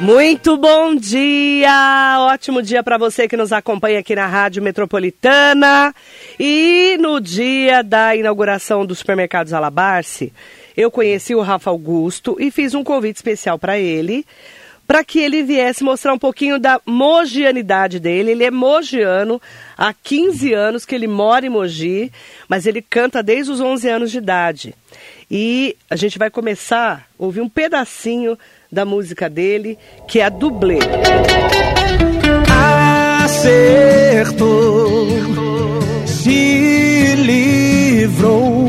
Muito bom dia! Ótimo dia para você que nos acompanha aqui na Rádio Metropolitana. E no dia da inauguração dos supermercados Alabarce, eu conheci o Rafa Augusto e fiz um convite especial para ele, para que ele viesse mostrar um pouquinho da mogianidade dele. Ele é mogiano, há 15 anos que ele mora em Mogi, mas ele canta desde os 11 anos de idade. E a gente vai começar a ouvir um pedacinho da música dele, que é a dublê. Acertou, se livrou.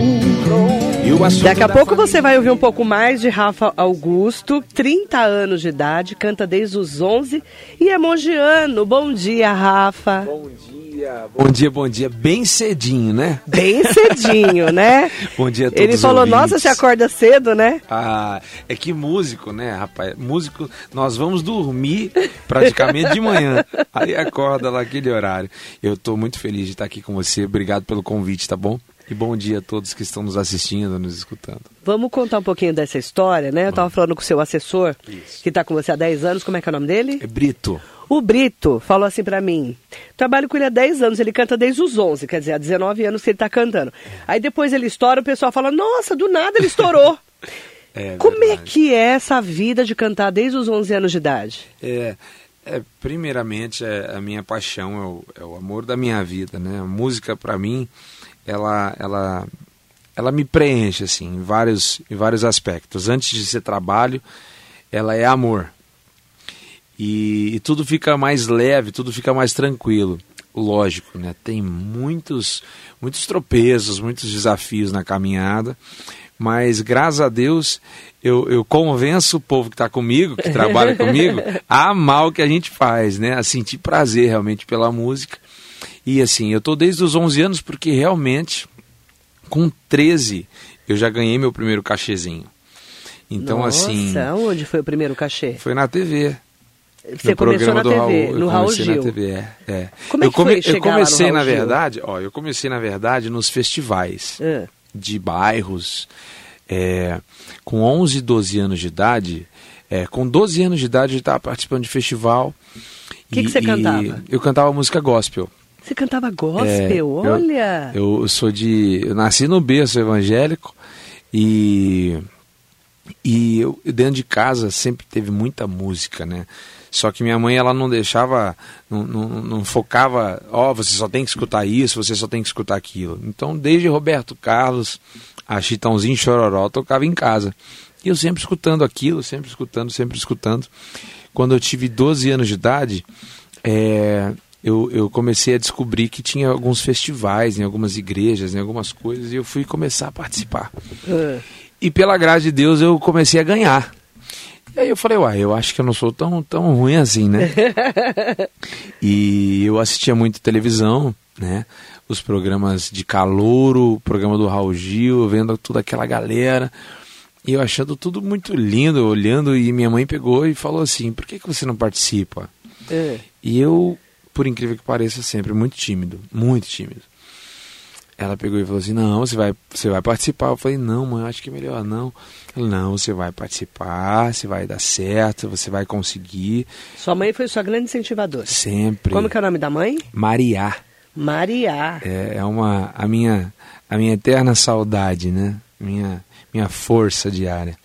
Daqui a pouco você vai ouvir um pouco mais de Rafa Augusto, 30 anos de idade, canta desde os 11 e é mongiano. Bom dia, Rafa. Bom dia dia, bom dia, bom dia. Bem cedinho, né? Bem cedinho, né? bom dia a todos Ele falou, ouvintes. nossa, você acorda cedo, né? Ah, é que músico, né, rapaz? Músico, nós vamos dormir praticamente de manhã. Aí acorda lá aquele horário. Eu estou muito feliz de estar aqui com você. Obrigado pelo convite, tá bom? E bom dia a todos que estão nos assistindo, nos escutando. Vamos contar um pouquinho dessa história, né? Eu estava falando com o seu assessor, Isso. que está com você há 10 anos. Como é que é o nome dele? É Brito. O Brito falou assim para mim: trabalho com ele há 10 anos, ele canta desde os 11, quer dizer, há 19 anos que ele está cantando. Aí depois ele estoura, o pessoal fala: nossa, do nada ele estourou. é, Como verdade. é que é essa vida de cantar desde os 11 anos de idade? É, é primeiramente, é, a minha paixão, é o, é o amor da minha vida, né? A música, para mim, ela, ela, ela me preenche, assim, em vários, em vários aspectos. Antes de ser trabalho, ela é amor. E, e, tudo fica mais leve, tudo fica mais tranquilo. Lógico, né? Tem muitos, muitos tropeços, muitos desafios na caminhada, mas graças a Deus eu, eu convenço o povo que está comigo, que trabalha comigo, a amar o que a gente faz, né? A sentir prazer realmente pela música. E assim, eu tô desde os 11 anos porque realmente, com 13, eu já ganhei meu primeiro cachezinho. Então, Nossa, assim. onde foi o primeiro cachê? Foi na TV. Você começou na TV, Raul, no Raul Gil. Na TV, é, é. Como é eu que foi eu comecei na verdade, ó, eu comecei na verdade nos festivais é. de bairros, é, com 11, 12 anos de idade. É, com 12 anos de idade eu estava participando de festival. O que, que você cantava? Eu cantava música gospel. Você cantava gospel? É, Olha! Eu, eu, sou de. Eu nasci no berço evangélico e. E eu, dentro de casa sempre teve muita música, né? Só que minha mãe ela não deixava, não, não, não focava, ó, oh, você só tem que escutar isso, você só tem que escutar aquilo. Então, desde Roberto Carlos a Chitãozinho Chororó, tocava em casa. E eu sempre escutando aquilo, sempre escutando, sempre escutando. Quando eu tive 12 anos de idade, é, eu, eu, comecei a descobrir que tinha alguns festivais em algumas igrejas, em algumas coisas, e eu fui começar a participar. Uh. E pela graça de Deus eu comecei a ganhar. E aí eu falei, uai, eu acho que eu não sou tão, tão ruim assim, né? e eu assistia muito televisão, né? Os programas de calouro, o programa do Raul Gil, vendo toda aquela galera. E eu achando tudo muito lindo, olhando, e minha mãe pegou e falou assim, por que, que você não participa? É. E eu, por incrível que pareça, sempre muito tímido, muito tímido. Ela pegou e falou assim, não, você vai, você vai participar. Eu falei, não, mãe, acho que é melhor não. Ela, não, você vai participar, você vai dar certo, você vai conseguir. Sua mãe foi sua grande incentivadora? Sempre. Como que é o nome da mãe? Mariá. Mariá. É, é uma, a minha, a minha eterna saudade, né? Minha, minha força diária.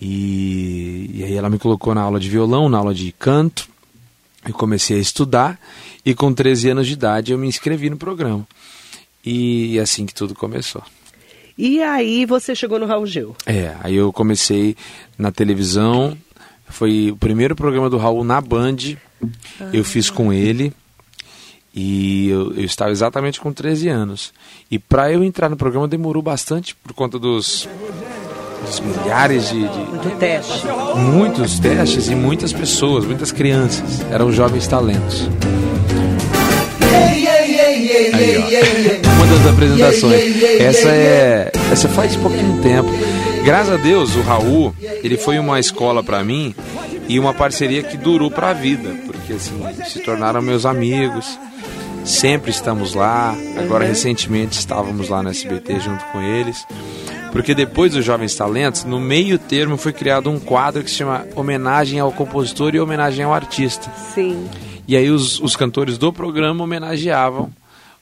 E, e aí ela me colocou na aula de violão, na aula de canto. Eu comecei a estudar e com 13 anos de idade eu me inscrevi no programa. E assim que tudo começou. E aí você chegou no Raul Gil? É, aí eu comecei na televisão. Foi o primeiro programa do Raul na Band. Ah. Eu fiz com ele. E eu, eu, estava exatamente com 13 anos. E para eu entrar no programa demorou bastante por conta dos, dos milhares de, de. Muito teste. Muitos testes e muitas pessoas, muitas crianças. Eram jovens talentos. Aí, ó. Uma das apresentações. Essa é. Essa faz pouquinho tempo. Graças a Deus, o Raul, ele foi uma escola para mim e uma parceria que durou para a vida, porque assim, se tornaram meus amigos. Sempre estamos lá. Agora, recentemente, estávamos lá no SBT junto com eles. Porque depois dos Jovens Talentos, no meio termo foi criado um quadro que se chama Homenagem ao Compositor e Homenagem ao Artista. Sim. E aí os, os cantores do programa homenageavam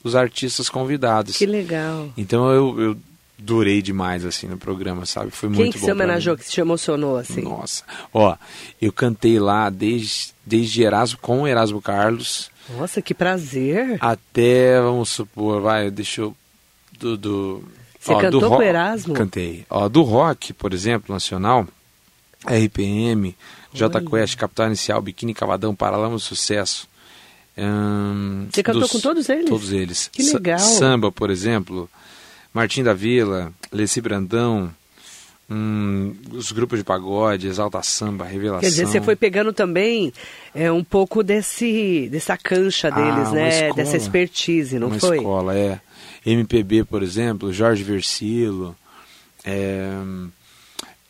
os artistas convidados. Que legal. Então eu, eu durei demais assim no programa, sabe? Foi Quem muito que bom. se pra homenageou, que se emocionou assim? Nossa. Ó, eu cantei lá desde, desde Erasmo com Erasmo Carlos Nossa, que prazer. até, vamos supor, vai, deixa eu. Do, do, Você ó, cantou do com Erasmo? Cantei. Ó, do rock, por exemplo, nacional, RPM, J Quest, Capital Inicial, Biquíni Cavadão, Paralama Sucesso. Hum, Você cantou com todos eles? Todos eles. Que legal. Samba, por exemplo, Martim da Vila, Leci Brandão, hum, os grupos de pagode, Exalta Samba, Revelação. Quer dizer, você foi pegando também é, um pouco desse, dessa cancha Ah, deles, uma né? escola. Dessa expertise, não uma foi? escola, é. MPB, por exemplo, Jorge Versilo, é,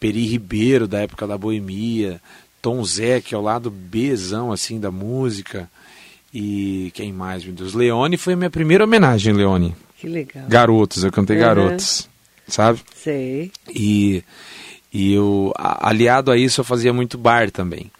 Peri Ribeiro, da época da Boemia, Tom Zé, que é o lado Bzão, assim, da música. E quem mais, meu Deus? Leone foi a minha primeira homenagem, Leone. Que legal. Garotos, eu cantei Uhum. Garotos, sabe? Sei. E, e eu, aliado a isso, eu fazia muito bar também.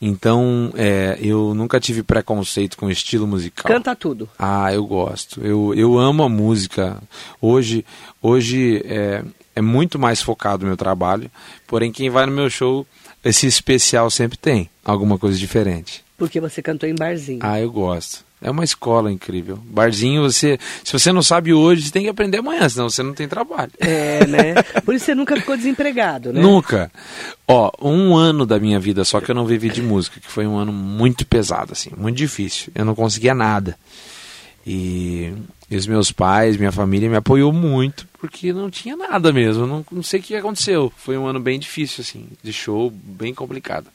Então, é, eu nunca tive preconceito com estilo musical. Canta tudo. Ah, eu gosto. Eu, eu amo a música. Hoje, hoje é, é muito mais focado o meu trabalho. Porém, quem vai no meu show, esse especial sempre tem alguma coisa diferente. Porque você cantou em barzinho. Ah, eu gosto. É uma escola incrível. Barzinho, você, se você não sabe hoje, você tem que aprender amanhã, senão você não tem trabalho. É, né? Por isso você nunca ficou desempregado, né? Nunca. Ó, um ano da minha vida só que eu não vivi de música, que foi um ano muito pesado, assim, muito difícil. Eu não conseguia nada. E, e os meus pais, minha família me apoiou muito, porque não tinha nada mesmo. Não, não sei o que aconteceu. Foi um ano bem difícil, assim, de show, bem complicado.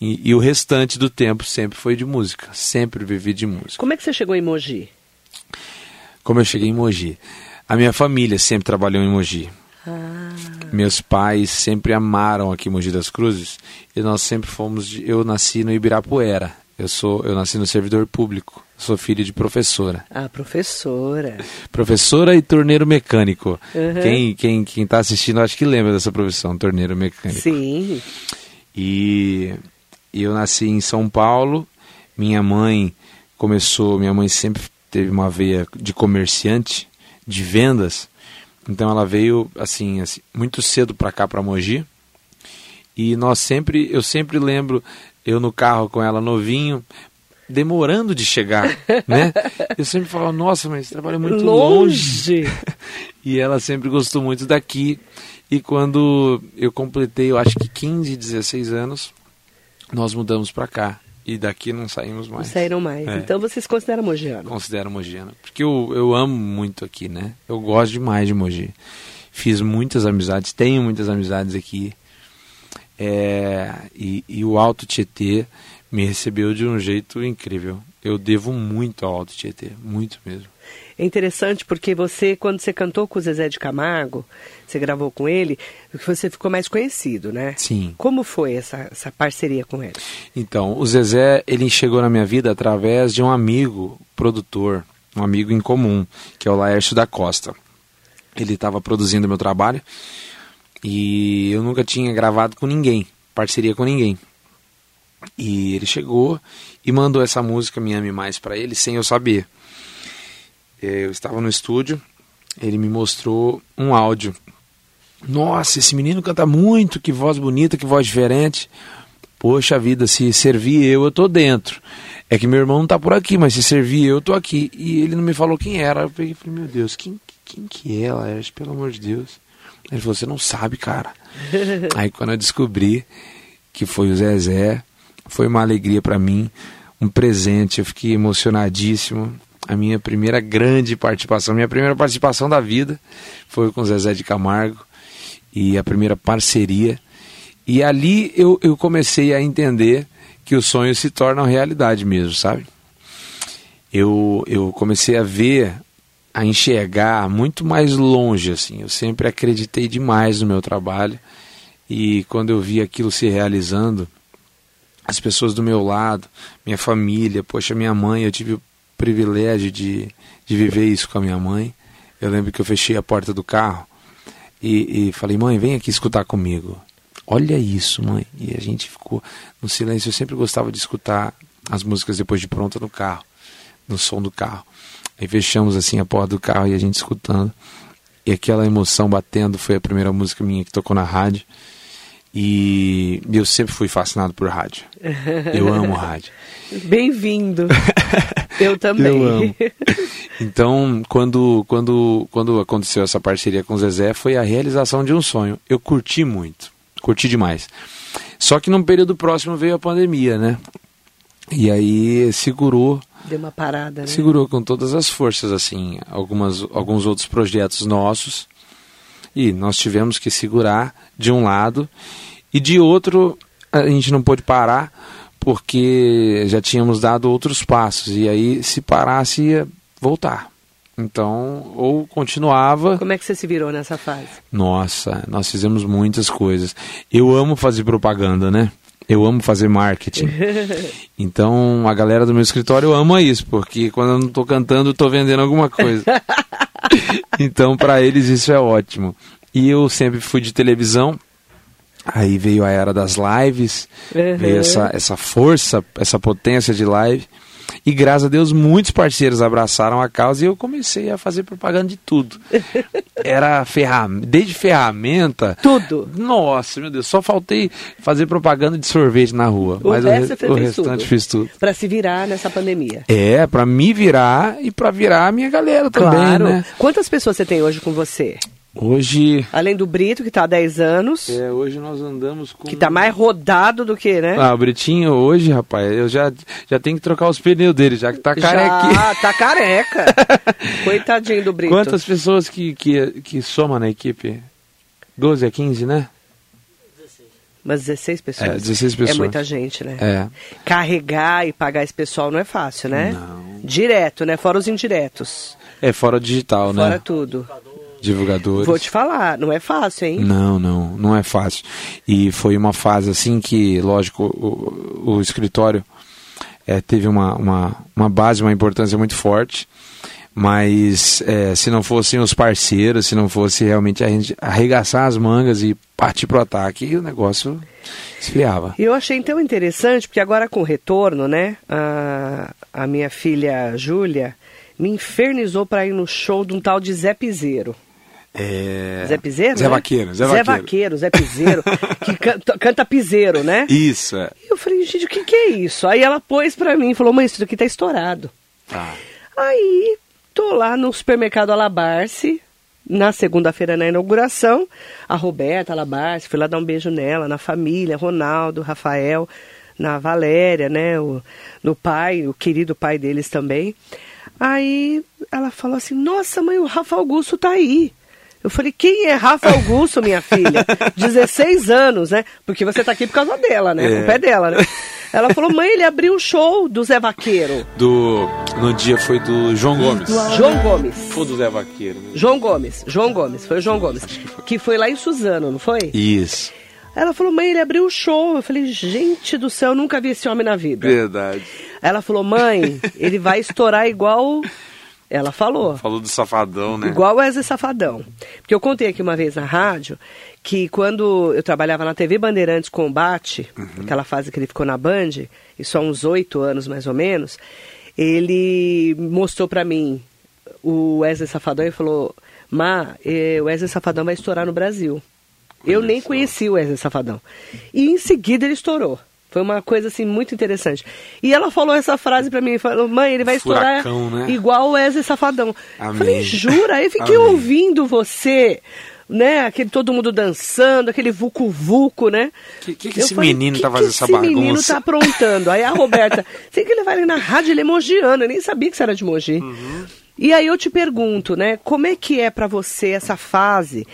E, e o restante do tempo sempre foi de música. Sempre vivi de música. Como é que você chegou em Mogi? Como eu cheguei em Mogi. A minha família sempre trabalhou em Mogi. Ah, Meus pais sempre amaram aqui Mogi das Cruzes e nós sempre fomos. De, eu nasci no Ibirapuera. Eu sou, eu nasci no servidor público. Sou filho de professora. a professora. Professora e torneiro mecânico. Uhum. Quem quem quem está assistindo acho que lembra dessa profissão, torneiro mecânico. Sim. E eu nasci em São Paulo. Minha mãe começou, minha mãe sempre teve uma veia de comerciante, de vendas. Então ela veio assim, assim muito cedo para cá para Mogi. E nós sempre, eu sempre lembro eu no carro com ela novinho, demorando de chegar, né? Eu sempre falava, nossa, mas trabalha muito longe. Longe. E ela sempre gostou muito daqui. E quando eu completei, eu acho que 15, 16 anos, nós mudamos para cá. E daqui não saímos Não mais. saíram mais. É. Então você se considera mogiano. Considero Mogiana. Porque eu, eu amo muito aqui, né? Eu gosto demais de Mogi. Fiz muitas amizades, tenho muitas amizades aqui. É, e, e o Alto Tietê me recebeu de um jeito incrível. Eu devo muito ao Alto Tietê, muito mesmo. É interessante porque você, quando você cantou com o Zezé de Camargo, você gravou com ele, você ficou mais conhecido, né? Sim. Como foi essa, essa parceria com ele? Então, o Zezé, ele chegou na minha vida através de um amigo produtor, um amigo em comum, que é o Laércio da Costa. Ele estava produzindo meu trabalho e eu nunca tinha gravado com ninguém, parceria com ninguém. E ele chegou e mandou essa música Me Ame Mais para ele sem eu saber. Eu estava no estúdio, ele me mostrou um áudio. Nossa, esse menino canta muito, que voz bonita, que voz diferente. Poxa vida, se servir eu, eu tô dentro. É que meu irmão não tá por aqui, mas se servir eu, eu tô aqui. E ele não me falou quem era. Eu peguei e falei, meu Deus, quem, quem que é, Laércio? Pelo amor de Deus. Ele falou, você não sabe, cara. Aí quando eu descobri que foi o Zezé, foi uma alegria para mim, um presente. Eu fiquei emocionadíssimo. A minha primeira grande participação, minha primeira participação da vida foi com Zezé de Camargo e a primeira parceria. E ali eu, eu comecei a entender que os sonhos se tornam realidade mesmo, sabe? Eu, eu comecei a ver, a enxergar muito mais longe, assim. Eu sempre acreditei demais no meu trabalho e quando eu vi aquilo se realizando, as pessoas do meu lado, minha família, poxa, minha mãe, eu tive privilégio de, de viver isso com a minha mãe. Eu lembro que eu fechei a porta do carro e, e falei, mãe, vem aqui escutar comigo. Olha isso, mãe. E a gente ficou no silêncio. Eu sempre gostava de escutar as músicas depois de pronta no carro, no som do carro. Aí fechamos assim a porta do carro e a gente escutando. E aquela emoção batendo foi a primeira música minha que tocou na rádio. E eu sempre fui fascinado por rádio. Eu amo rádio. Bem-vindo. Eu também. Eu amo. Então, quando, quando, quando aconteceu essa parceria com o Zezé, foi a realização de um sonho. Eu curti muito, curti demais. Só que num período próximo veio a pandemia, né? E aí segurou. Deu uma parada, né? Segurou com todas as forças, assim, algumas, alguns outros projetos nossos. E nós tivemos que segurar de um lado e de outro a gente não pôde parar porque já tínhamos dado outros passos e aí se parasse ia voltar. Então, ou continuava. Como é que você se virou nessa fase? Nossa, nós fizemos muitas coisas. Eu amo fazer propaganda, né? Eu amo fazer marketing. Então, a galera do meu escritório ama isso, porque quando eu não estou cantando, estou vendendo alguma coisa. então, para eles isso é ótimo. E eu sempre fui de televisão. Aí veio a era das lives, uhum. veio essa, essa força, essa potência de live. E graças a Deus muitos parceiros abraçaram a causa e eu comecei a fazer propaganda de tudo. Era ferramenta, desde ferramenta. Tudo. Nossa, meu Deus, só faltei fazer propaganda de sorvete na rua. O mas o, o restante tudo. fiz tudo. Para se virar nessa pandemia. É, para me virar e para virar a minha galera também, claro. né? Quantas pessoas você tem hoje com você? Hoje. Além do Brito, que está há 10 anos. É, hoje nós andamos com. Que está mais rodado do que, né? Ah, o Britinho hoje, rapaz, eu já, já tenho que trocar os pneus dele, já que tá careca. Já, tá careca. Coitadinho do Brito. Quantas pessoas que, que, que soma na equipe? 12 a 15, né? Mas 16 pessoas. É, 16 pessoas. É muita gente, né? É. Carregar e pagar esse pessoal não é fácil, né? Não. Direto, né? Fora os indiretos. É, fora o digital, Fora né? Fora tudo. Divulgadores. Vou te falar, não é fácil, hein? Não, não, não é fácil. E foi uma fase assim que, lógico, o, o escritório é, teve uma, uma, uma base, uma importância muito forte. Mas é, se não fossem os parceiros, se não fosse realmente a gente arregaçar as mangas e partir para o ataque, o negócio esfriava. Eu achei então interessante, porque agora com o retorno, né, a, a minha filha Júlia me infernizou para ir no show de um tal de Zé Piseiro. É... Zé Piseiro? Zé né? Vaqueiro, Zé, Zé Vaqueiro. Zé Piseiro, que canta, canta piseiro, né? Isso, é. E eu falei, gente, o que, que é isso? Aí ela pôs pra mim e falou, mãe, isso aqui tá estourado. Tá. Aí, tô lá no supermercado Alabarce, na segunda-feira na inauguração, a Roberta Alabarce, fui lá dar um beijo nela, na família, Ronaldo, Rafael, na Valéria, né, o, no pai, o querido pai deles também. Aí ela falou assim, nossa mãe, o Rafa Augusto tá aí. Eu falei, quem é Rafa Augusto, minha filha? 16 anos, né? Porque você tá aqui por causa dela, né? É. O pé dela, né? Ela falou, mãe, ele abriu um show do Zé Vaqueiro. Do, no dia foi do João Gomes. João Gomes. Foi do Zé Vaqueiro. né? João Gomes, João Gomes, foi o João Gomes. Que foi lá em Suzano, não foi? Isso. Ela falou, mãe, ele abriu um show. Eu falei, gente do céu, eu nunca vi esse homem na vida. Verdade. Ela falou, mãe, ele vai estourar igual. Ela falou. Falou do Safadão, né? Igual o Wesley Safadão. Porque eu contei aqui uma vez na rádio que quando eu trabalhava na TV Bandeirantes Combate, Uhum. aquela fase que ele ficou na Band, isso há uns oito anos mais ou menos, ele mostrou pra mim o Wesley Safadão e falou: Má, eh, o Wesley Safadão vai estourar no Brasil. eu nem só. conheci o Wesley Safadão. E em seguida ele estourou. Foi uma coisa assim muito interessante. E ela falou essa frase pra mim, falou: "Mãe, ele vai estourar Furacão, né? igual o Wesley Safadão". Amém. Falei: "Jura?". Aí fiquei Amém. ouvindo você, né, aquele todo mundo dançando, aquele vucu vucu, né? Que- que que Eu esse menino "Que tá que fazendo essa esse menino bagunça?" tá aprontando. Aí a Roberta, sei que ele vai ali na rádio, ele é mogiano, eu nem sabia que você era de Mogi. Uhum. E aí eu te pergunto, né, como é que é pra você essa fase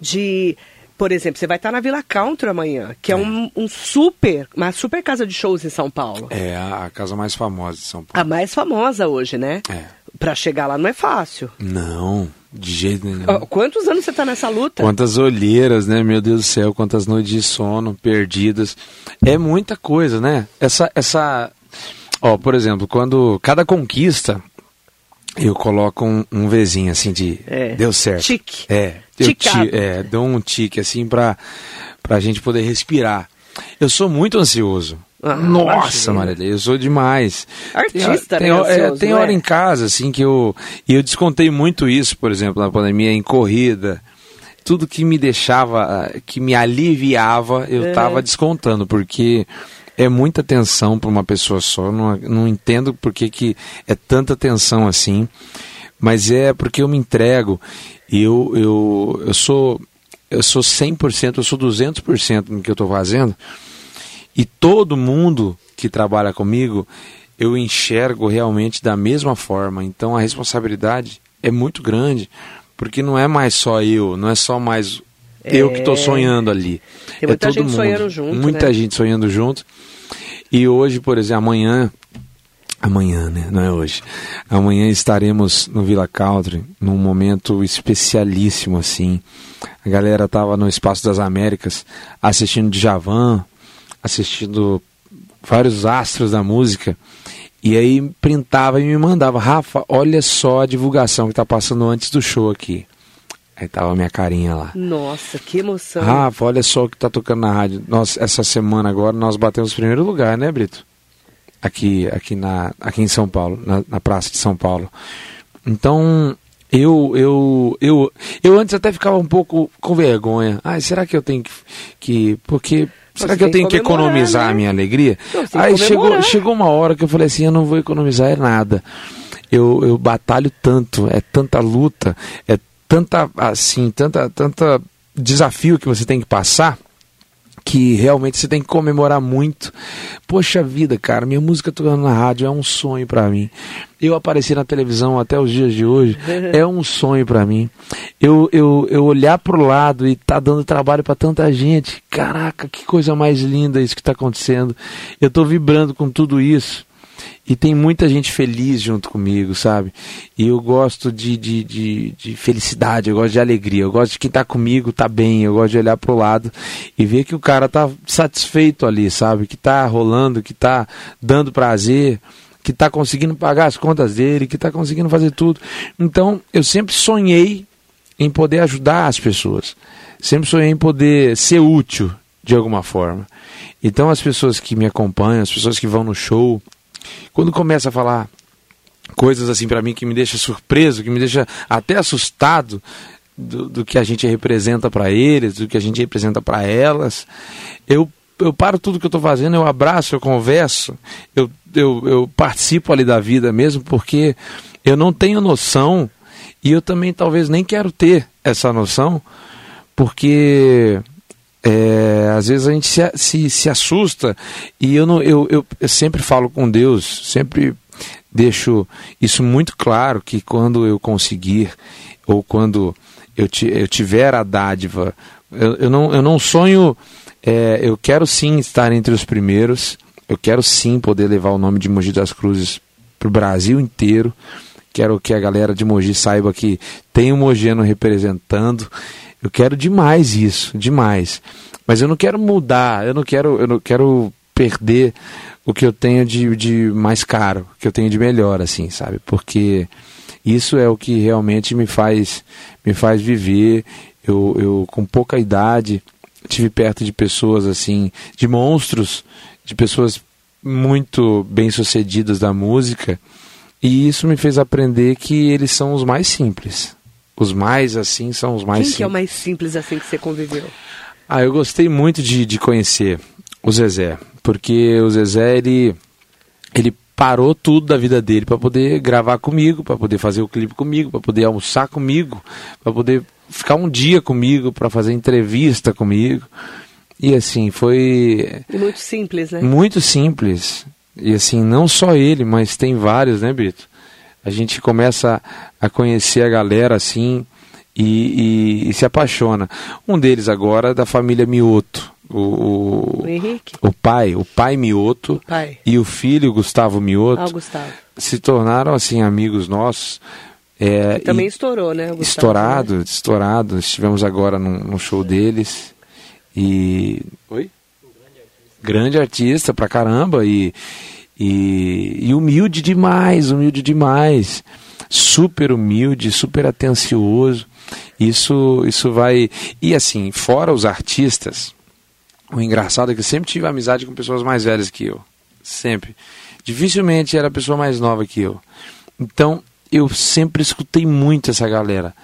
de, por exemplo, você vai estar na Vila Country amanhã, que é, um, um super, uma super casa de shows em São Paulo. É a, a casa mais famosa de São Paulo. A mais famosa hoje, né? É. Pra chegar lá não é fácil. Não, de jeito nenhum. Quantos anos você tá nessa luta? Quantas olheiras, né? Meu Deus do céu, quantas noites de sono perdidas. É muita coisa, né? Essa, essa, ó, por exemplo, quando cada conquista eu coloco um, um Vzinho assim de É. deu certo. Tique. É, eu ti- é, dou um tique assim pra, pra gente poder respirar. Eu sou muito ansioso. Ah, Nossa. Marília, eu sou demais. Artista, tem, né, hora- é, ansioso, tem não hora é? em casa, assim, que eu. E eu descontei muito isso, por exemplo, na pandemia, em corrida. Tudo que me deixava, ah, que me aliviava, eu É. tava descontando, porque é muita tensão para uma pessoa só. Não, não entendo por que, que é tanta tensão assim. Mas é porque eu me entrego. Eu, eu, eu sou. Eu sou 100%, eu sou 200% no que eu estou fazendo. E todo mundo que trabalha comigo, eu enxergo realmente da mesma forma. Então a responsabilidade é muito grande, porque não é mais só eu, não é só mais eu que estou sonhando ali. Tem muita é todo gente mundo. sonhando junto, Muita né? gente sonhando junto. E hoje, por exemplo, amanhã, amanhã, né? Não é hoje. Amanhã estaremos no Villa Country, num momento especialíssimo assim. A galera tava no Espaço das Américas assistindo Djavan, assistindo vários astros da música. E aí printava e me mandava, Rafa, olha só a divulgação que tá passando antes do show aqui. Aí tava a minha carinha lá. Nossa, que emoção. Rafa, olha só o que tá tocando na rádio. Nós, essa semana agora nós batemos o primeiro lugar, né, Brito? Aqui, aqui, na, aqui em São Paulo, na, na Praça de São Paulo. Então, eu, eu, eu, eu antes até ficava um pouco com vergonha. Ai, será que eu tenho que. que porque. Será que eu tenho que economizar né? a minha alegria? Aí chegou, chegou uma hora que eu falei assim: eu não vou economizar é nada. Eu, eu batalho tanto, é tanta luta, é tanta, assim, tanta, tanta desafio que você tem que passar que realmente você tem que comemorar muito. Poxa vida, cara, minha música tocando na rádio é um sonho pra mim. Eu aparecer na televisão até os dias de hoje é um sonho pra mim. Eu, eu, eu olhar pro lado e tá dando trabalho pra tanta gente. Caraca, que coisa mais linda isso que tá acontecendo. Eu tô vibrando com tudo isso. E tem muita gente feliz junto comigo, sabe? E eu gosto de, de, de, de felicidade, eu gosto de alegria, eu gosto de quem tá comigo tá bem, eu gosto de olhar pro lado e ver que o cara tá satisfeito ali, sabe? Que tá rolando, que tá dando prazer, que tá conseguindo pagar as contas dele, que tá conseguindo fazer tudo. Então, eu sempre sonhei em poder ajudar as pessoas. Sempre sonhei em poder ser útil de alguma forma. Então, as pessoas que me acompanham, as pessoas que vão no show, quando começa a falar coisas assim para mim que me deixa surpreso, que me deixa até assustado do, do que a gente representa para eles, do que a gente representa para elas, eu eu paro tudo que eu estou fazendo, eu abraço, eu converso, eu, eu, eu participo ali da vida mesmo, porque eu não tenho noção e eu também talvez nem quero ter essa noção, porque é, às vezes a gente se, se, se assusta e eu, não, eu, eu, eu sempre falo com Deus, sempre deixo isso muito claro que quando eu conseguir ou quando eu, eu tiver a dádiva, eu, eu, não, eu não sonho, é, eu quero sim estar entre os primeiros, eu quero sim poder levar o nome de Mogi das Cruzes para o Brasil inteiro, quero que a galera de Mogi saiba que tem um mogiano representando, eu quero demais isso, demais. Mas eu não quero mudar, eu não quero, eu não quero perder o que eu tenho de, de mais caro, o que eu tenho de melhor, assim, sabe? Porque isso é o que realmente me faz, me faz viver. Eu, eu com pouca idade tive perto de pessoas assim, de monstros, de pessoas muito bem sucedidas da música, e isso me fez aprender que eles são os mais simples. Os mais assim são os mais Quem simples. que é o mais simples assim que você conviveu? Ah, eu gostei muito de, de conhecer o Zezé, porque o Zezé ele ele parou tudo da vida dele para poder gravar comigo, para poder fazer o clipe comigo, para poder almoçar comigo, para poder ficar um dia comigo, para fazer entrevista comigo. E assim, foi E muito simples, né? muito simples. E assim, não só ele, mas tem vários, né, Brito? A gente começa a conhecer a galera assim e, e- e se apaixona. Um deles agora é da família Mioto. O, o, O Henrique? o pai, o pai Mioto Pai. e o filho Gustavo Mioto Ah, o Gustavo. se tornaram assim amigos nossos. É, Também estourou, né? o Gustavo, estourado, né? estourado. Estivemos agora num, num show deles e oi, grande artista pra caramba e, e e humilde demais, humilde demais. super humilde, super atencioso. Isso, isso vai. E assim, fora os artistas, o engraçado é que eu sempre tive amizade com pessoas mais velhas que eu. Sempre. Dificilmente era a pessoa mais nova que eu. Então, eu sempre escutei muito essa galera.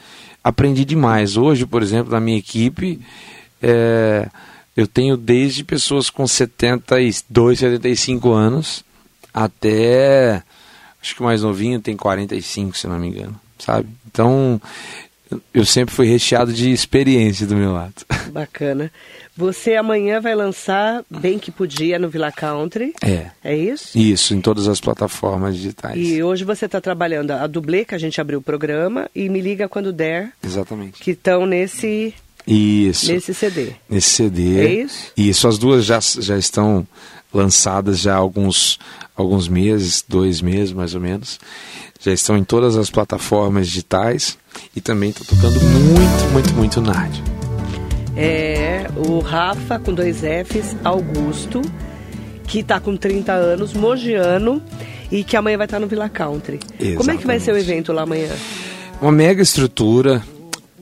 Aprendi demais. Hoje, por exemplo, na minha equipe, é, eu tenho desde pessoas com 72, 75 anos até. Acho que o mais novinho tem 45, se não me engano. Sabe? Então, eu sempre fui recheado de experiência do meu lado. Bacana. Você amanhã vai lançar Bem Que Podia no Villa Country. É. É isso? Isso, em todas as plataformas digitais. E hoje você está trabalhando a dublê, que a gente abriu o programa, e Me Liga Quando Der. Exatamente. Que estão nesse, isso. nesse CD. Nesse CD. É isso? Isso, as duas já, já estão lançadas já alguns, alguns meses, dois meses mais ou menos. Já estão em todas as plataformas digitais e também estou tocando muito, muito, muito na rádio. É o Rafa, com dois Fs, Augusto, que está com 30 anos, mogiano, e que amanhã vai estar no Villa Country. Exatamente. Como é que vai ser o evento lá amanhã? Uma mega estrutura,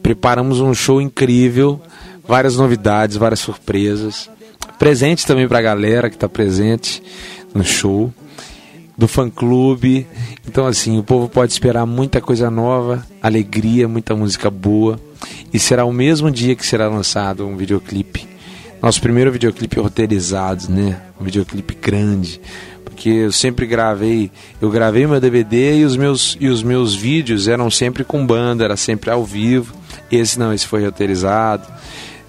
preparamos um show incrível, várias novidades, várias surpresas. Presente também para a galera que está presente no show, do fã-clube. Então, assim, o povo pode esperar muita coisa nova, alegria, muita música boa. E será o mesmo dia que será lançado um videoclipe. Nosso primeiro videoclipe roteirizado, né? Um videoclipe grande. Porque eu sempre gravei, eu gravei meu DVD e os meus, e os meus vídeos eram sempre com banda, era sempre ao vivo. Esse não, esse foi roteirizado.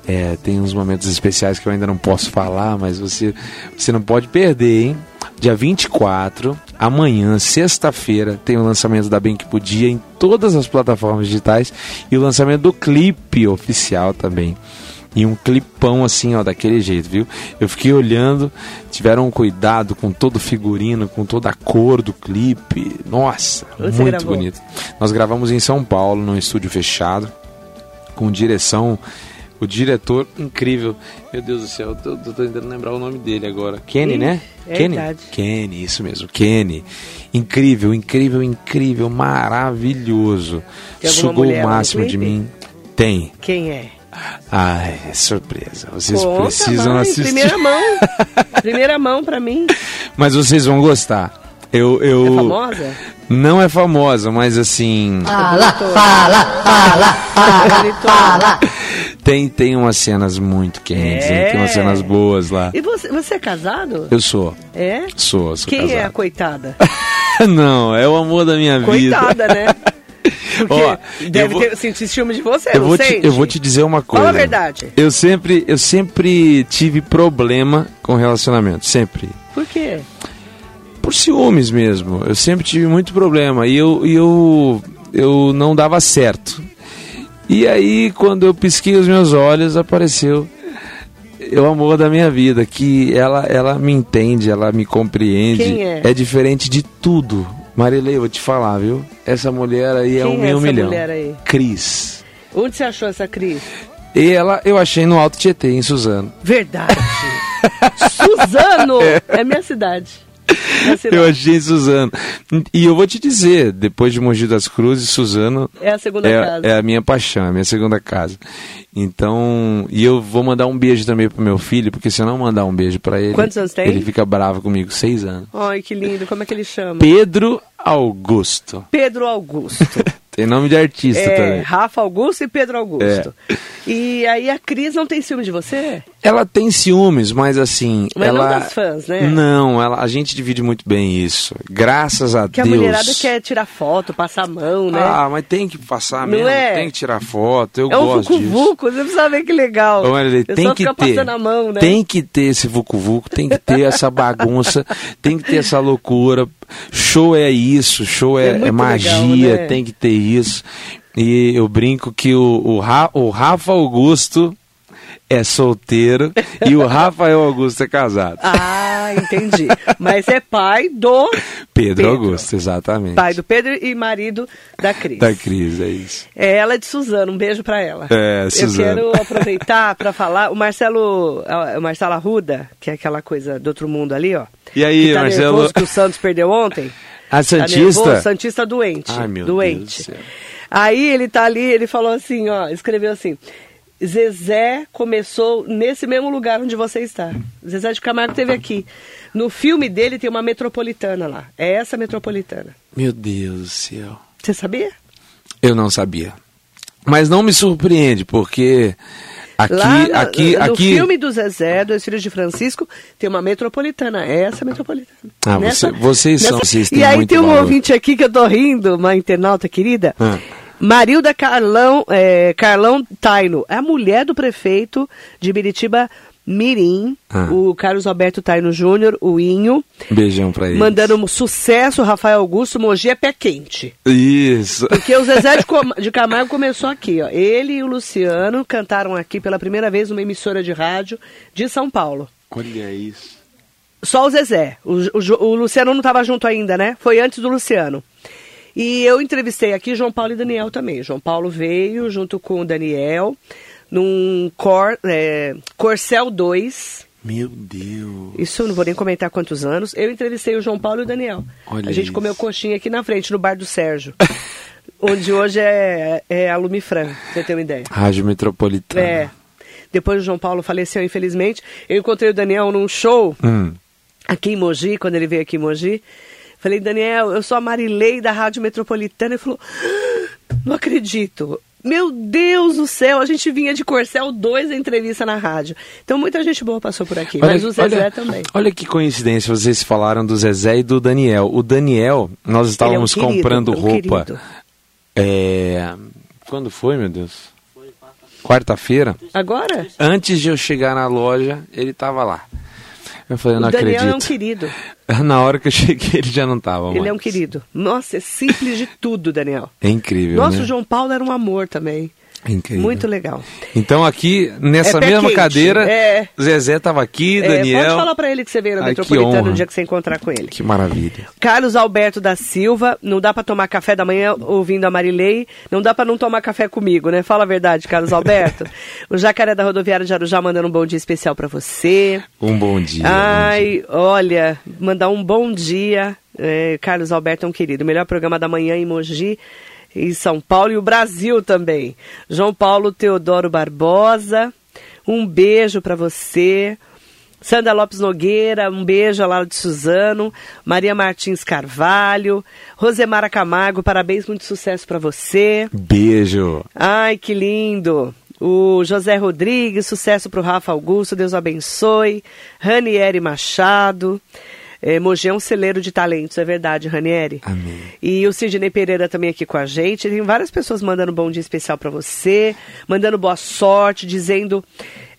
É, tem uns momentos especiais que eu ainda não posso falar, mas você, você não pode perder, hein? Dia 24, amanhã, sexta-feira, tem o lançamento da Bem Que Podia em todas as plataformas digitais e o lançamento do clipe oficial também. E um clipão assim, ó, daquele jeito, viu? Eu fiquei olhando, tiveram um cuidado com todo o figurino, com toda a cor do clipe. Nossa, Você muito gravou? bonito. Nós gravamos em São Paulo, num estúdio fechado, com direção o diretor incrível. Meu Deus do céu, eu tô, tô tentando lembrar o nome dele agora. Kenny, né? é Kenny? verdade. Kenny, isso mesmo, Kenny. Incrível, incrível, incrível, maravilhoso. Sugou o máximo de mim. Tem. Quem é? Ai, é surpresa. Vocês Conta precisam mais, assistir. Primeira mão. primeira mão pra mim. Mas vocês vão gostar. Eu, eu... É famosa? Não é famosa, mas assim. Fala, fala, fala, fala. Tem, tem umas cenas muito quentes, hein? tem umas É. cenas boas lá. E você, você é casado? Eu sou. É? Sou, sou Quem é a casado. coitada? Não, é o amor da minha vida. Coitada, né? Porque Ó, deve eu vou- ter, sentir ciúme de você, Eu não vou, te, sente? eu vou te dizer uma coisa. Fala a verdade. Eu sempre, eu sempre tive problema com relacionamento, sempre. Por quê? Por ciúmes mesmo. Eu sempre tive muito problema e eu, e eu, eu não dava certo. E aí, quando eu pisquei os meus olhos, apareceu o amor da minha vida, que ela, ela me entende, ela me compreende. Quem é? diferente de tudo. Marilei, eu vou te falar, viu? Essa mulher aí é Quem um é meio essa milhão. mulher aí? Cris. Onde você achou essa Cris? E ela eu achei no Alto Tietê, em Suzano. Verdade. Suzano! É cidade. Minha cidade. Eu achei em Suzano. E eu vou te dizer, depois de Mogi das Cruzes, Suzano É a segunda casa. é, é a minha paixão, é a minha segunda casa. Então, e eu vou mandar um beijo também pro meu filho, porque se eu não mandar um beijo pra ele, Quantos anos tem? ele fica bravo comigo, seis anos. Ai, que lindo. Como é que ele chama? Pedro Augusto. Pedro Augusto. Tem nome de artista É, também. Rafa Augusto e Pedro Augusto. E aí a Cris não tem ciúme de você? Ela tem ciúmes, mas assim, Mas não ela das fãs, né? Não, ela, a gente divide muito bem isso. Graças a Que Deus. a mulherada quer tirar foto, passar a mão, né? Ah, mas tem que passar Não mesmo, é? tem que tirar foto, eu é um gosto disso. vucu-vucu, você precisa ver que legal. Tem que ter. passando a mão, né? Tem que ter esse vucu-vucu, tem que ter essa bagunça, tem que ter essa loucura. Show é isso, show É é, é magia, legal, né? tem que ter isso. E eu brinco que o, o, Ra- o Rafa Augusto é solteiro e o Rafael Augusto é casado. Ah, entendi. Mas é pai do Pedro, Pedro. Augusto, exatamente. pai do Pedro e marido da Cris. Da Cris, é isso. É ela de Suzano, um beijo pra ela. É, Eu Suzano. quero aproveitar pra falar, o Marcelo, o Marcelo Arruda, que é aquela coisa do outro mundo ali, ó. E aí, que tá Marcelo? que o Santos perdeu ontem. A Tá Santista? nervoso, Santista doente. Ai, meu doente. Deus do céu. Aí ele tá ali, ele falou assim, ó, escreveu assim. Zezé começou nesse mesmo lugar onde você está. Zezé de Camargo teve aqui. No filme dele tem uma metropolitana lá. É essa metropolitana. Meu Deus do céu. Você sabia? Eu não sabia. Mas não me surpreende, porque aqui, lá na- aqui, no aqui. filme do Zezé, dos Filhos de Francisco, tem uma metropolitana. É essa metropolitana. Ah, você- vocês são- vocês E aí tem um valor. ouvinte aqui que eu tô rindo, uma internauta querida. Ah. Marilda Carlão, é, Carlão Taino, é a mulher do prefeito de Biritiba Mirim, Ah. o Carlos Alberto Taino Júnior, o Inho, Beijão pra eles. mandando um sucesso, Rafael Augusto, Mogi é pé quente. Isso. Porque o Zezé de, Com- de Camargo começou aqui, ó. Ele e o Luciano cantaram aqui pela primeira vez numa emissora de rádio de São Paulo. Olha isso. Só o Zezé. O, o o Luciano não estava junto ainda, né? Foi antes do Luciano. E eu entrevistei aqui João Paulo e Daniel também. João Paulo veio junto com o Daniel num Cor, é, Corcel 2. Meu Deus. Isso eu não vou nem comentar quantos anos. Eu entrevistei o João Paulo e o Daniel. Olha a gente isso. comeu coxinha aqui na frente, no bar do Sérgio. onde hoje é, é a Lumifran, pra você ter uma ideia. Rádio Metropolitana. É. Depois o João Paulo faleceu, infelizmente. Eu encontrei o Daniel num show Hum. aqui em Mogi, quando ele veio aqui em Mogi. Falei, Daniel, eu sou a Marilei da Rádio Metropolitana. Ele falou, "Ah, não acredito. Meu Deus do céu, a gente vinha de Corcel 2 da entrevista na rádio. Então muita gente boa passou por aqui, mas o Zezé olha, também. Olha que coincidência, vocês falaram do Zezé e do Daniel. O Daniel, nós estávamos é um querido, comprando um roupa. querido. É... Quando foi, meu Deus? Quarta-feira. Agora, Antes de eu chegar na loja, ele estava lá. Eu falei, eu o não Daniel acredito. é um querido. Na hora que eu cheguei, ele já não estava Ele é um mais. querido. Nossa, é simples de tudo, Daniel. É incrível, Nossa, né? o João Paulo era um amor também. É incrível. Muito legal. Então aqui, nessa É mesma quente, cadeira, é. Zezé estava aqui, É, Daniel... pode falar pra ele que você veio na Ai, honra. no dia que você encontrar com ele. Que maravilha. Carlos Alberto da Silva, não dá pra tomar café da manhã ouvindo a Marilei, não dá pra não tomar café comigo, né? Fala a verdade, Carlos Alberto. o Jacaré da Rodoviária de Arujá mandando um bom dia especial pra você. Um bom dia. bom dia. Ai, olha, mandar um bom dia. É, Carlos Alberto é um querido. Melhor programa da manhã em Mogi, em São Paulo e o Brasil também. João Paulo Teodoro Barbosa, um beijo pra você. Sandra Lopes Nogueira, um beijo lá de Suzano. Maria Martins Carvalho. Rosemara Camargo, parabéns, muito sucesso pra você. Beijo. Ai, que lindo! O José Rodrigues, sucesso para o Rafa Augusto, Deus abençoe. Ranieri Machado. É, Mogi é um celeiro de talentos, é verdade, Ranieri. Amém. E o Sidney Pereira também aqui com a gente. Tem várias pessoas mandando bom dia especial para você, mandando boa sorte, dizendo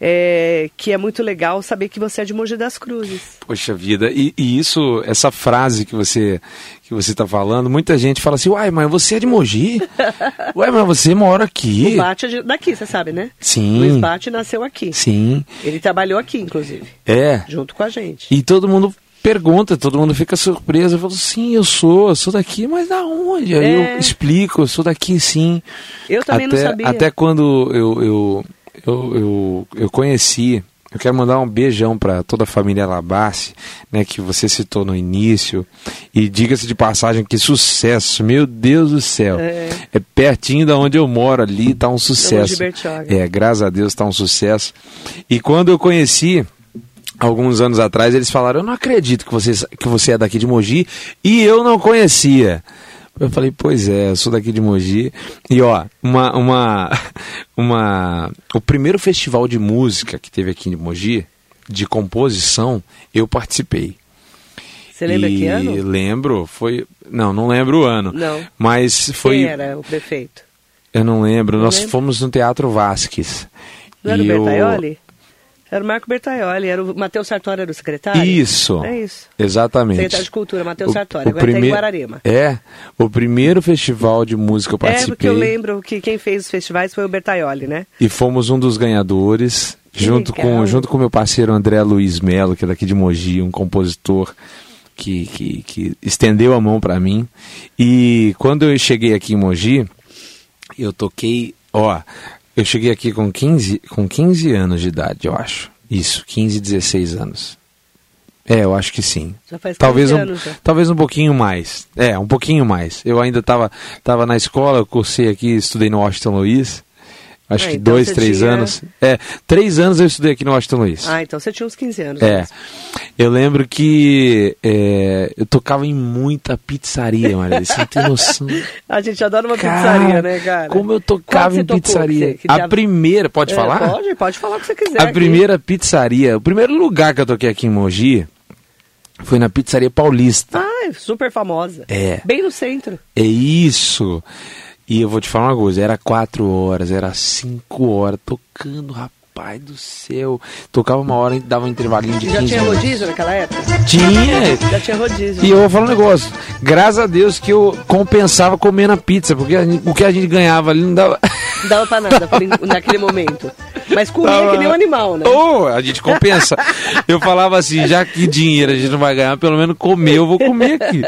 é, que é muito legal saber que você é de Mogi das Cruzes. Poxa vida, e, e isso, essa frase que você que você está falando, muita gente fala assim, uai, mas você é de Mogi? uai, mas você mora aqui? O Bate é de- daqui, você sabe, né? Sim. Luiz Bate nasceu aqui. Sim, Ele trabalhou aqui, inclusive, é. junto com a gente. E todo mundo pergunta, todo mundo fica surpreso. Eu falo, sim, eu sou, eu sou daqui, mas da onde? Aí É. eu explico, eu sou daqui sim. Eu também até, não sabia. Até quando eu, eu, eu, eu, eu conheci, eu quero mandar um beijão para toda a família Labassi, né, que você citou no início. E diga-se de passagem, que sucesso, meu Deus do céu. É. É pertinho da onde eu moro ali, tá um sucesso. É, graças a Deus tá um sucesso. E quando eu conheci, alguns anos atrás, eles falaram: Eu não acredito que você, que você é daqui de Mogi e eu não conhecia. Eu falei, pois é, eu sou daqui de Mogi. E ó, uma, uma, uma, o primeiro festival de música que teve aqui em Mogi, de composição, eu participei. Você lembra e que ano? Lembro, foi. Não, não lembro o ano. Não. Mas foi. Quem era o prefeito? Eu não lembro. Não Nós lembra? fomos no Teatro Vasques. Não era o eu- Bertaioli? Era o Marco Bertaioli, era o Matheus Sartori, era o secretário? Isso. É isso. Exatamente. Secretário de Cultura, Matheus Sartori, o agora tá em Guararema. É, o primeiro festival de música eu É, porque participei. eu lembro que quem fez os festivais foi o Bertaioli, né? E fomos um dos ganhadores, Que junto legal. com, junto com meu parceiro André Luiz Melo, que é daqui de Mogi, um compositor que, que, que estendeu a mão para mim. E quando eu cheguei aqui em Mogi, eu toquei, ó, eu cheguei aqui com 15, com 15 anos de idade, eu acho. Isso, 15, 16 anos. É, eu acho que sim. Já faz 15 Talvez um, anos já. talvez um pouquinho mais. É, um pouquinho mais. Eu ainda estava tava na escola, eu cursei aqui, estudei no Washington Luiz. Acho Ah, que então dois, três tinha- anos. É, três anos eu estudei aqui no Washington Luiz. Ah, então você tinha uns 15 anos. É. mesmo. Eu lembro que é, eu tocava em muita pizzaria, Maria. Você não tem noção. A gente adora uma Cara, pizzaria, né, cara? Como eu tocava em pizzaria. A primeira, pode É, falar? Pode, pode falar o que você quiser. A aqui. primeira pizzaria, o primeiro lugar que eu toquei aqui em Mogi foi na Pizzaria Paulista. Ah, é super famosa. É. Bem no centro. É isso. E eu vou te falar uma coisa, era quatro horas, era cinco horas, tocando, rapaz do céu. Tocava uma hora e dava um intervalinho de 15 Já tinha rodízio naquela época? Tinha. Já tinha rodízio. E eu vou falar um negócio, graças a Deus que eu compensava comendo a pizza, porque gente- o que a gente ganhava ali não dava... Não dava pra nada naquele momento. Mas comia Tava- que nem um animal, né? Oh, a gente compensa. Eu falava assim, já que dinheiro a gente não vai ganhar, pelo menos comer, eu vou comer aqui.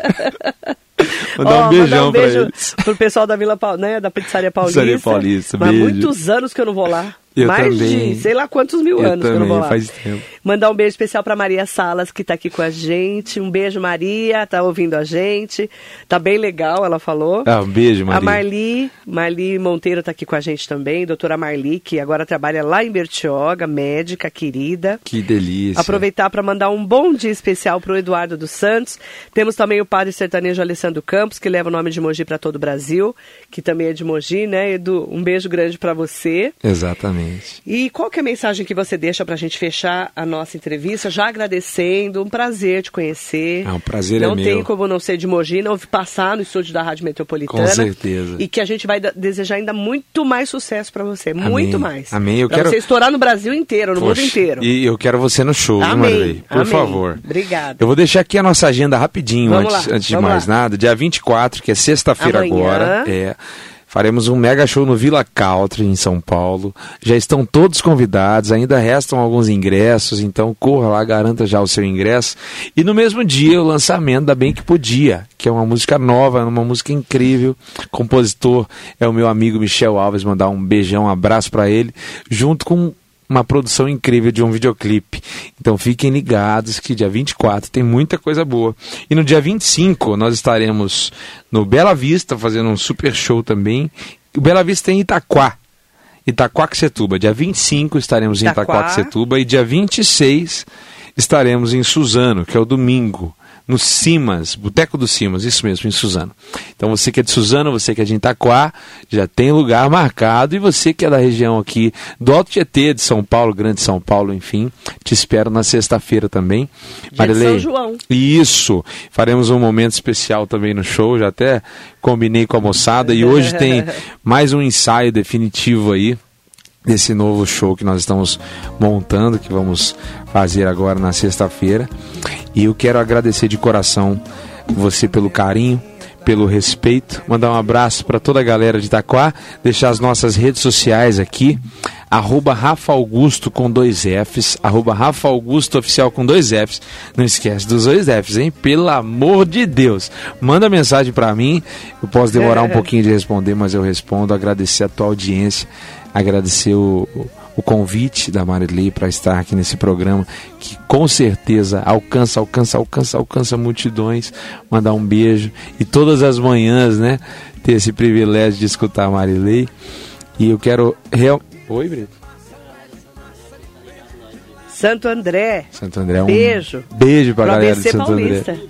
Mandar Ó, um beijão mandar um pra beijo eles. pro pessoal da Vila Paul- né, da Pizzaria Paulista. Pizzaria Paulista, Mas beijo. muitos anos que eu não vou lá. Eu Mais também. de sei lá quantos mil Eu anos que eu não também, vou lá. faz tempo. Mandar um beijo especial pra Maria Salas, que tá aqui com a gente. Um beijo, Maria, tá ouvindo a gente. Tá bem legal, ela falou. Ah, um beijo, Maria. A Marli, Marli Monteiro tá aqui com a gente também, doutora Marli, que agora trabalha lá em Bertioga, médica querida. Que delícia. Aproveitar para mandar um bom dia especial para o Eduardo dos Santos. Temos também o padre sertanejo Alessandro Campos, que leva o nome de Mogi para todo o Brasil, que também é de Mogi, né, Edu? Um beijo grande para você. Exatamente. E qual que é a mensagem que você deixa para a gente fechar a nossa entrevista? Já agradecendo, um prazer te conhecer. Ah, um prazer é não meu. tem como não ser de Mogi, não passar no estúdio da Rádio Metropolitana. Com certeza. E que a gente vai desejar ainda muito mais sucesso para você, muito mais. Amém. Eu Pra quero- você estourar no Brasil inteiro, no Poxa, mundo inteiro. E eu quero você no show, Amém, Marilei? Por amém. favor. Obrigada. Eu vou deixar aqui a nossa agenda rapidinho Vamos antes, antes de mais lá. nada. Dia 24, que é sexta-feira agora. É. Faremos um mega show no Villa Country, em São Paulo. Já estão todos convidados, ainda restam alguns ingressos, então corra lá, garanta já o seu ingresso. E no mesmo dia, o lançamento da Bem Que Podia, que é uma música nova, uma música incrível. Compositor é o meu amigo Michel Alves, mandar um beijão, um abraço para ele, junto com uma produção incrível de um videoclipe. Então fiquem ligados que dia 24 tem muita coisa boa. E no dia 25 nós estaremos no Bela Vista fazendo um super show também. O Bela Vista tem Itaquá. Itaquaquecetuba. Dia 25 estaremos em Itaquá. Itaquaquecetuba e dia 26 estaremos em Suzano, que é o domingo. No Simas, Boteco do Simas, isso mesmo, em Suzano. Então você que é de Suzano, você que é de Itaquá, já tem lugar marcado. E você que é da região aqui do Alto Tietê, de São Paulo, Grande São Paulo, enfim, te espero na sexta-feira também. Dia de São João. Isso. Faremos um momento especial também no show, já até combinei com a moçada. E hoje tem mais um ensaio definitivo aí desse novo show que nós estamos montando, que vamos fazer agora na sexta-feira. E eu quero agradecer de coração você pelo carinho, pelo respeito, mandar um abraço para toda a galera de Itaquá, deixar as nossas redes sociais aqui, arroba Rafa Augusto com dois Fs, arroba Rafa Augusto Oficial com dois Fs. Não esquece dos dois Fs, hein? Pelo amor de Deus. Manda mensagem para mim, eu posso demorar um pouquinho de responder, mas eu respondo. Agradecer a tua audiência, agradecer o, o convite da Marilei para estar aqui nesse programa, que com certeza alcança, alcança, alcança, alcança multidões. Mandar um beijo. E todas as manhãs, né? Ter esse privilégio de escutar a Marilei. E eu quero. Real... Oi, Brito. Santo André. Santo André, um Beijo. beijo pra Pro galera de Santo Paulista. André.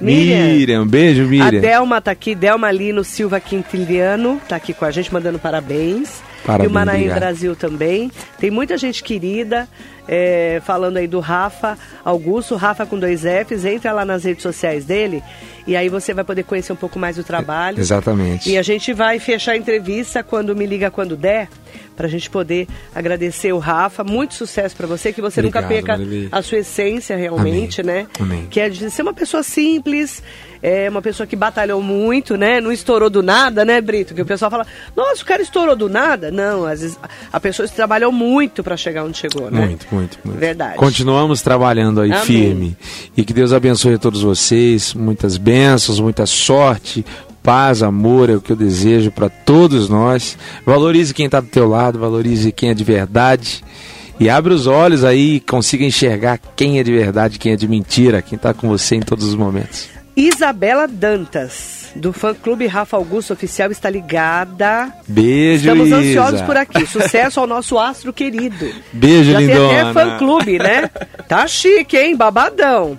Miriam. Miriam, beijo, A Miriam. Delma tá aqui, Delma Lino Silva Quintiliano, tá aqui com a gente, mandando parabéns. Parabéns, e o Manaim obrigado. Brasil também. Tem muita gente querida é, falando aí do Rafa Augusto, Rafa com dois Fs. Entra lá nas redes sociais dele e aí você vai poder conhecer um pouco mais do trabalho. Exatamente. E a gente vai fechar a entrevista quando me liga quando der, pra gente poder agradecer o Rafa. Muito sucesso pra você, que você nunca Obrigado, perca Marilei. a sua essência realmente, Amém. né? Amém. Que é de ser uma pessoa simples, é uma pessoa que batalhou muito, né? Não estourou do nada, né, Brito? Que o pessoal fala, nossa, o cara estourou do nada. Não, às vezes a pessoa trabalhou muito pra chegar onde chegou, né? Muito, muito, muito. Verdade. Continuamos trabalhando aí Amém. firme. E que Deus abençoe a todos vocês. Muitas bênçãos, muita sorte, paz, amor é o que eu desejo para todos nós. Valorize quem está do teu lado, valorize quem é de verdade. e abre os olhos aí e consiga enxergar quem é de verdade, quem é de mentira, quem está com você em todos os momentos. Isabela Dantas, do fã clube Rafa Augusto Oficial, está ligada. Beijo, Estamos Isa. ansiosos por aqui. Sucesso ao nosso astro querido. Beijo, Já tem lindona. até fã clube, né? Tá chique, hein? Babadão.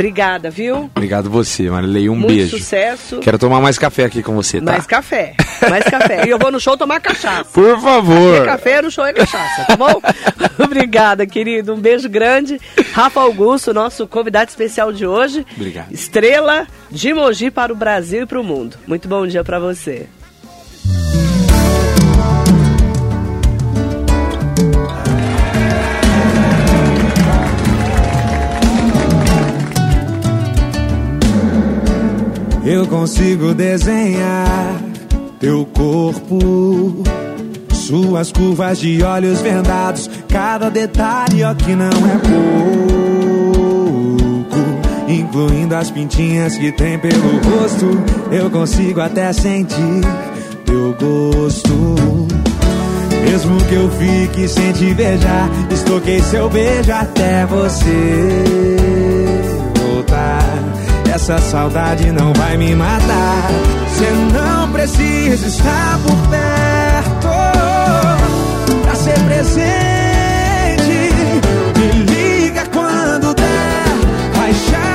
Obrigada, viu? Obrigado você, Marilei. Um Muito beijo. sucesso. Quero tomar mais café aqui com você, tá? Mais café. Mais café. E eu vou no show tomar cachaça. Por favor. É café, no show é cachaça, tá bom? Obrigada, querido. Um beijo grande. Rafa Augusto, nosso convidado especial de hoje. Obrigado. Estrela de Mogi para o Brasil e para o mundo. Muito bom dia para você. Eu consigo desenhar teu corpo, suas curvas de olhos vendados, cada detalhe ó que não é pouco, incluindo as pintinhas que tem pelo rosto. Eu consigo até sentir teu gosto. Mesmo que eu fique sem te beijar, estoquei seu beijo até você. Essa saudade não vai me matar. Você não precisa estar por perto pra ser presente. Me liga quando der. Faz chamada